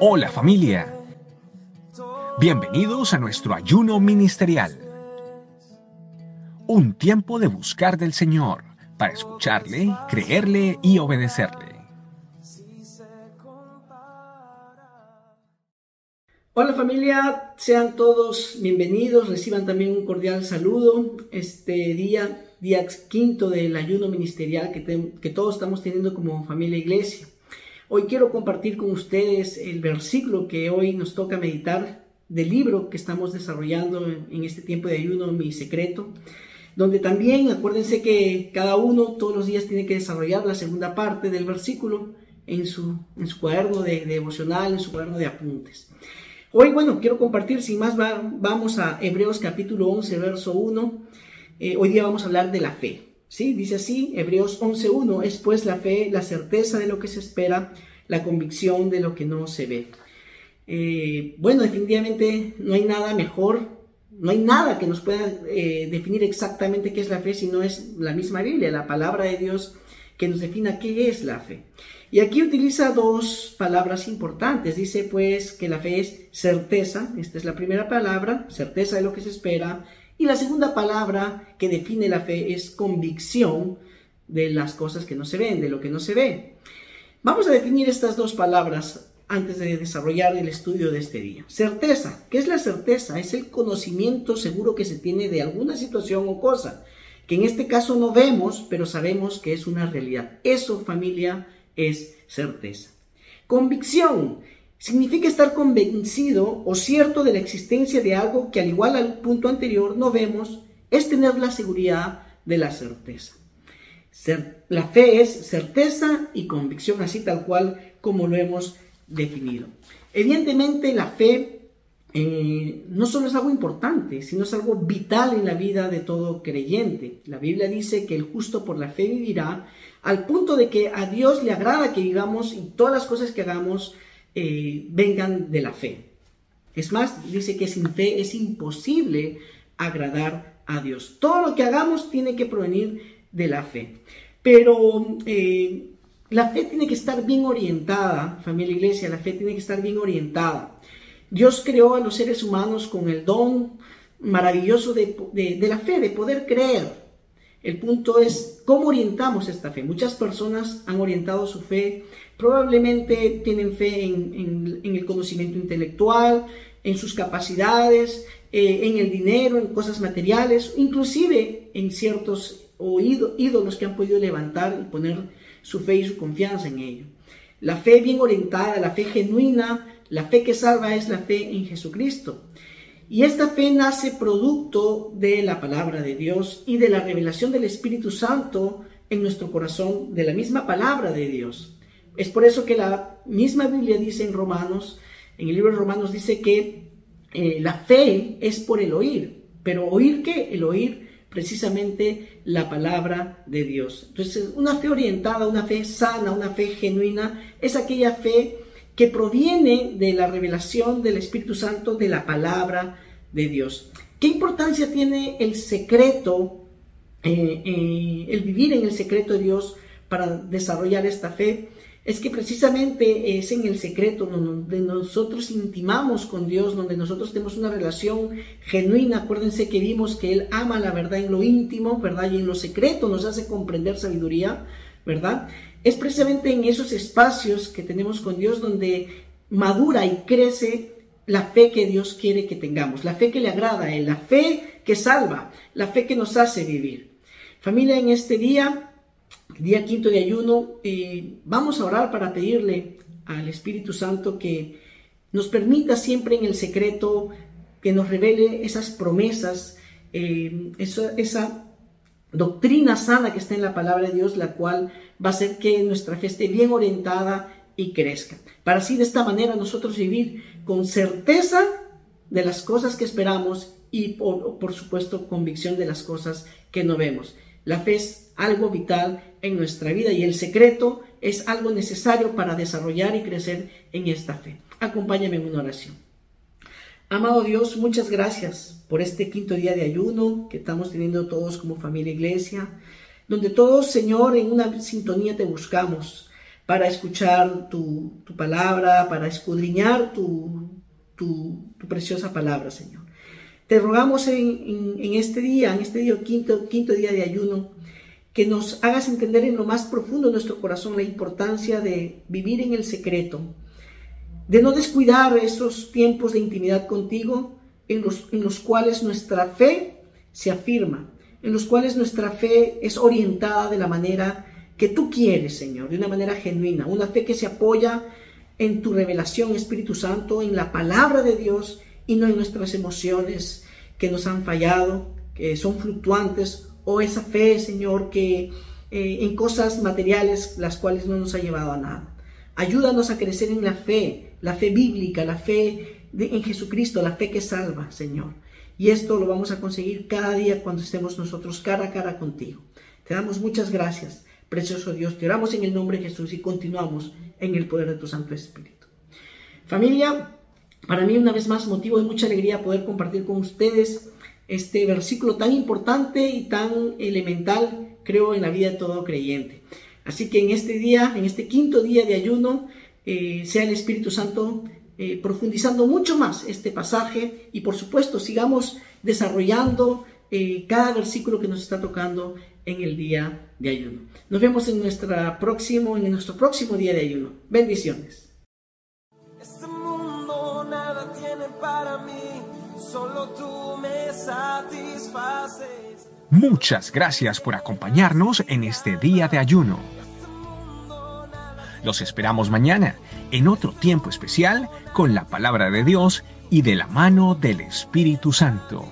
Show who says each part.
Speaker 1: Hola familia. Bienvenidos a nuestro ayuno ministerial. Un tiempo de buscar del Señor para escucharle, creerle y obedecerle.
Speaker 2: Hola familia, sean todos bienvenidos, reciban también un cordial saludo este día, día quinto del ayuno ministerial que, que todos estamos teniendo como familia iglesia. Hoy quiero compartir con ustedes el versículo que hoy nos toca meditar del libro que estamos desarrollando en este tiempo de ayuno, mi secreto, donde también acuérdense que cada uno todos los días tiene que desarrollar la segunda parte del versículo en su, en su cuaderno de, devocional, en su cuaderno de apuntes. Hoy, bueno, quiero compartir, sin más, vamos a Hebreos capítulo 11, verso 1. Eh, hoy día vamos a hablar de la fe. ¿sí? Dice así, Hebreos 11.1, es pues la fe, la certeza de lo que se espera, la convicción de lo que no se ve. Eh, bueno, definitivamente no hay nada mejor, no hay nada que nos pueda eh, definir exactamente qué es la fe si no es la misma Biblia, la palabra de Dios que nos defina qué es la fe. Y aquí utiliza dos palabras importantes. Dice pues que la fe es certeza, esta es la primera palabra, certeza de lo que se espera. Y la segunda palabra que define la fe es convicción de las cosas que no se ven, de lo que no se ve. Vamos a definir estas dos palabras antes de desarrollar el estudio de este día. Certeza. ¿Qué es la certeza? Es el conocimiento seguro que se tiene de alguna situación o cosa, que en este caso no vemos, pero sabemos que es una realidad. Eso, familia, es certeza. Convicción significa estar convencido o cierto de la existencia de algo que al igual al punto anterior no vemos, es tener la seguridad de la certeza. la fe es certeza y convicción, así tal cual como lo hemos definido. Evidentemente la fe eh, no solo es algo importante, sino es algo vital en la vida de todo creyente. La Biblia dice que el justo por la fe vivirá, al punto de que a Dios le agrada que vivamos y todas las cosas que hagamos eh, vengan de la fe. Es más, dice que sin fe es imposible agradar a Dios. Todo lo que hagamos tiene que provenir de la fe. Pero eh, la fe tiene que estar bien orientada, familia iglesia, la fe tiene que estar bien orientada. Dios creó a los seres humanos con el don maravilloso de, la fe, de poder creer. El punto es cómo orientamos esta fe. Muchas personas han orientado su fe, probablemente tienen fe en, el conocimiento intelectual, en sus capacidades, eh, en el dinero, en cosas materiales, inclusive en ciertos ídolos que han podido levantar y poner su fe y su confianza en ello. La fe bien orientada, la fe genuina, la fe que salva es la fe en Jesucristo. Y esta fe nace producto de la palabra de Dios y de la revelación del Espíritu Santo en nuestro corazón, de la misma palabra de Dios. Es por eso que la misma Biblia dice en Romanos, en el libro de Romanos dice que eh, la fe es por el oír. Pero oír qué? El oír precisamente la palabra de Dios. Entonces, una fe orientada, una fe sana, una fe genuina, es aquella fe que proviene de la revelación del Espíritu Santo de la palabra de Dios. ¿Qué importancia tiene el secreto, eh, eh, el vivir en el secreto de Dios para desarrollar esta fe? Es que precisamente es en el secreto donde nosotros intimamos con Dios, donde nosotros tenemos una relación genuina. Acuérdense que vimos que Él ama la verdad en lo íntimo, ¿verdad? Y en lo secreto nos hace comprender sabiduría, ¿verdad? Es precisamente en esos espacios que tenemos con Dios donde madura y crece la fe que Dios quiere que tengamos, la fe que le agrada la fe que salva, la fe que nos hace vivir. Familia, en este día, día quinto de ayuno, eh, vamos a orar para pedirle al Espíritu Santo que nos permita siempre en el secreto que nos revele esas promesas, eh, esa doctrina sana que está en la palabra de Dios, la cual va a hacer que nuestra fe esté bien orientada y crezca. Para así de esta manera nosotros vivir con certeza de las cosas que esperamos y por, por supuesto convicción de las cosas que no vemos. La fe es algo vital en nuestra vida y el secreto es algo necesario para desarrollar y crecer en esta fe. Acompáñame en una oración. Amado Dios, muchas gracias por este quinto día de ayuno que estamos teniendo todos como familia iglesia. donde todos, Señor, en una sintonía te buscamos para escuchar tu, palabra, para escudriñar tu, tu, preciosa palabra, Señor. Te rogamos en, este día, en este día, quinto, quinto día de ayuno, que nos hagas entender en lo más profundo de nuestro corazón la importancia de vivir en el secreto, de no descuidar esos tiempos de intimidad contigo en los, en los cuales nuestra fe se afirma, en los cuales nuestra fe es orientada de la manera que tú quieres, Señor, de una manera genuina, una fe que se apoya en tu revelación, Espíritu Santo, en la palabra de Dios y no en nuestras emociones que nos han fallado, que son fluctuantes, o esa fe, Señor, que eh, en cosas materiales las cuales no nos ha llevado a nada. Ayúdanos a crecer en la fe, la fe bíblica, la fe en Jesucristo, la fe que salva, Señor. Y esto lo vamos a conseguir cada día cuando estemos nosotros cara a cara contigo. Te damos muchas gracias, precioso Dios. Te oramos en el nombre de Jesús y continuamos en el poder de tu Santo Espíritu. Familia, para mí una vez más motivo de mucha alegría poder compartir con ustedes este versículo tan importante y tan elemental, creo, en la vida de todo creyente. Así que en este día, en este quinto día de ayuno, eh, sea el Espíritu Santo eh, profundizando mucho más este pasaje y por supuesto sigamos desarrollando eh, cada versículo que nos está tocando en el día de ayuno. Nos vemos en, nuestra próximo, en nuestro próximo día de ayuno. Bendiciones. Este mundo nada tiene para mí,
Speaker 1: solo tú me satisfaces. Muchas gracias por acompañarnos en este día de ayuno. Los esperamos mañana en otro tiempo especial con la palabra de Dios y de la mano del Espíritu Santo.